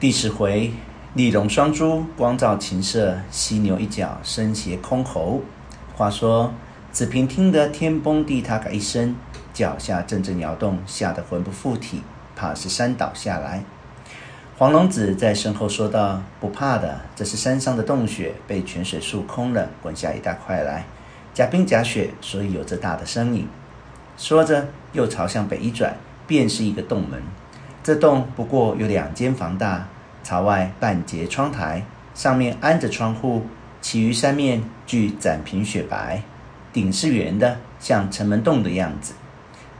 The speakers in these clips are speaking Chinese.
第十回，丽龙双珠，光照琴瑟；犀牛一角，声胁箜篌。话说子平听得天崩地塌个一声，脚下阵阵摇动，吓得魂不附体，怕是山倒下来。黄龙子在身后说道：“不怕的，这是山上的洞穴被泉水漱空了，滚下一大块来，假冰假雪，所以有这大的声音。”说着，又朝向北一转，便是一个洞门。这洞不过有两间房大，朝外半截窗台，上面安着窗户，其余三面俱展平雪白，顶是圆的，像城门洞的样子。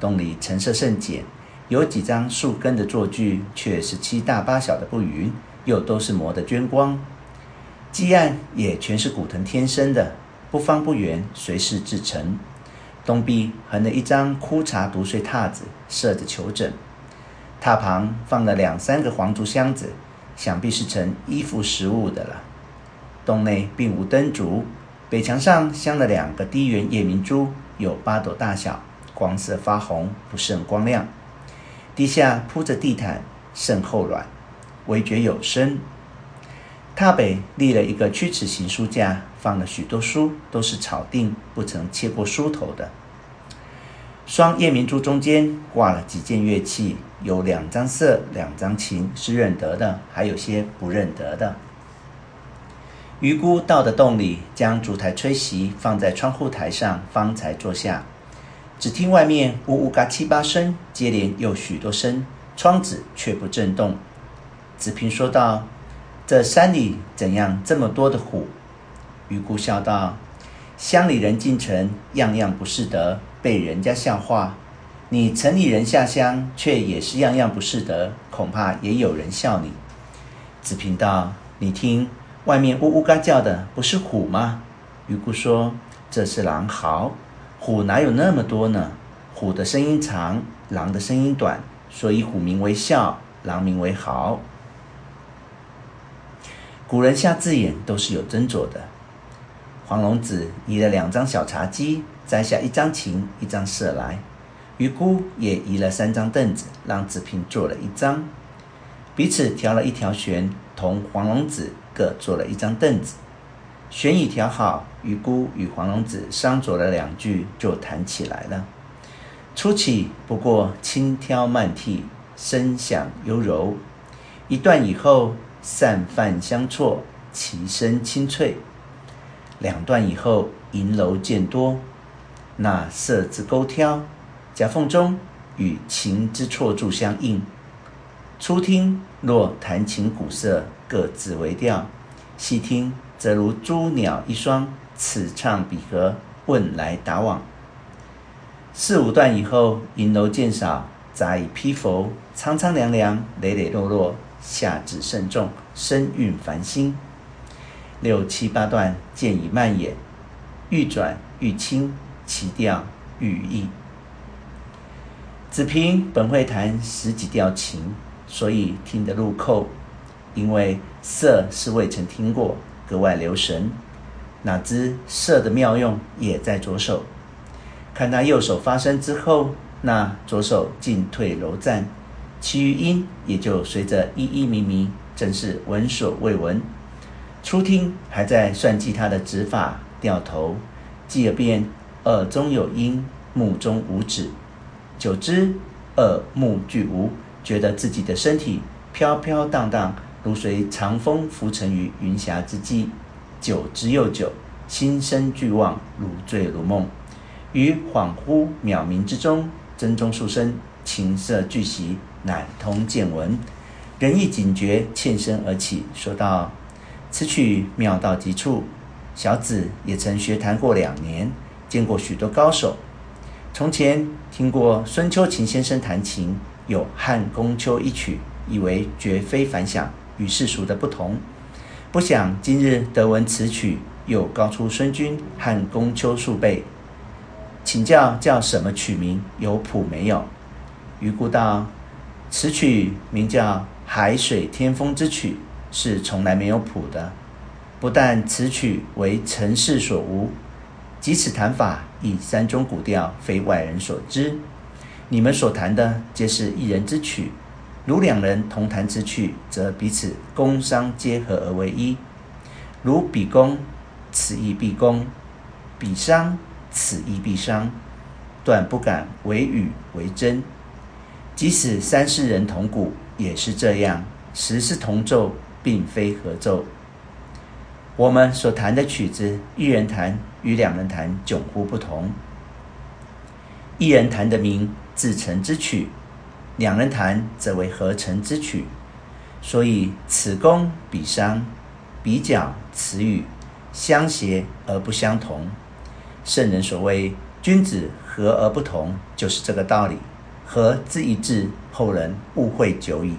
洞里陈设甚简，有几张树根的坐具，却是七大八小的不匀，又都是磨得绢光。基案也全是古藤天生的，不方不圆，随势制成。东壁横了一张枯茶独睡榻子，设着裘枕。榻旁放了两三个黄竹箱子，想必是盛衣服食物的了。洞内并无灯烛，北墙上镶了两个低圆夜明珠，有八斗大小，光色发红，不甚光亮。地下铺着地毯，甚厚软，微觉有声。榻北立了一个曲尺形书架，放了许多书，都是草定，不曾切过书头的。双夜明珠中间挂了几件乐器。有两张瑟，两张琴，是认得的，还有些不认得的。余姑到的洞里，将竹台吹熄放在窗户台上，方才坐下。只听外面呜呜嘎七八声，接连又许多声，窗子却不震动。子平说道：“这山里怎样这么多的虎？”余姑笑道：“乡里人进城，样样不是得，被人家笑话。”你城里人下乡，却也是样样不是得，恐怕也有人笑你。子平道：“你听，外面呜呜嘎叫的，不是虎吗？”余姑说：“这是狼嚎，虎哪有那么多呢？虎的声音长，狼的声音短，所以虎名为啸，狼名为嚎。古人下字眼都是有斟酌的。”黄龙子移了两张小茶几，摘下一张琴，一张瑟来。余姑也移了三张凳子，让子平坐了一张，彼此调了一条弦，同黄龙子各坐了一张凳子。弦已调好，余姑与黄龙子商酌了两句，就弹起来了。初起不过轻佻慢替，声响幽柔；一段以后，散泛相错，其声清脆；两段以后，银柔渐多，那瑟之勾挑。夹缝中与琴之错柱相应，初听若弹琴鼓瑟各自为调，细听则如珠鸟一双，此唱彼和，问来答往。四五段以后，银柔渐少，杂以披拂，苍苍凉凉，磊磊落落，下至甚重，声韵繁新。六七八段渐已蔓延，愈转愈轻，其调愈异。子平本会弹十几调琴，所以听得入扣。因为瑟是未曾听过，格外留神。哪知瑟的妙用也在左手。看他右手发声之后，那左手进退柔颤，其余音也就随着依依靡靡，真是闻所未闻。初听还在算计他的指法掉头，继而变耳中有音，目中无指。久之，耳目俱无，觉得自己的身体飘飘荡荡，如随长风浮沉于云霞之际。久之又久，心生俱忘，如醉如梦。于恍惚渺冥之中，真中数声，琴瑟俱息，乃通见闻。人亦警觉，欠身而起，说道：“此曲妙到极处，小子也曾学弹过两年，见过许多高手。”从前听过孙秋琴先生弹琴，有《汉宫秋》一曲，以为绝非凡响，与世俗的不同。不想今日得闻此曲，又高出孙君《汉宫秋》数倍。请教叫什么曲名？有谱没有？余姑道：此曲名叫《海水天风之曲》，是从来没有谱的。不但此曲为尘世所无。即此弹法，亦山中古调，非外人所知。你们所弹的，皆是一人之曲。如两人同弹之曲，则彼此宫商皆合而为一。如彼宫，此亦彼宫；彼商，此亦必商。断不敢为语为真。即使三四人同鼓，也是这样，十是同奏，并非合奏。我们所弹的曲子，一人弹与两人弹迥乎不同。一人弹的名自成之曲，两人弹则为合成之曲。所以此宫彼商，彼角此语，相协而不相同。圣人所谓君子和而不同，就是这个道理。和字一致，后人误会久矣。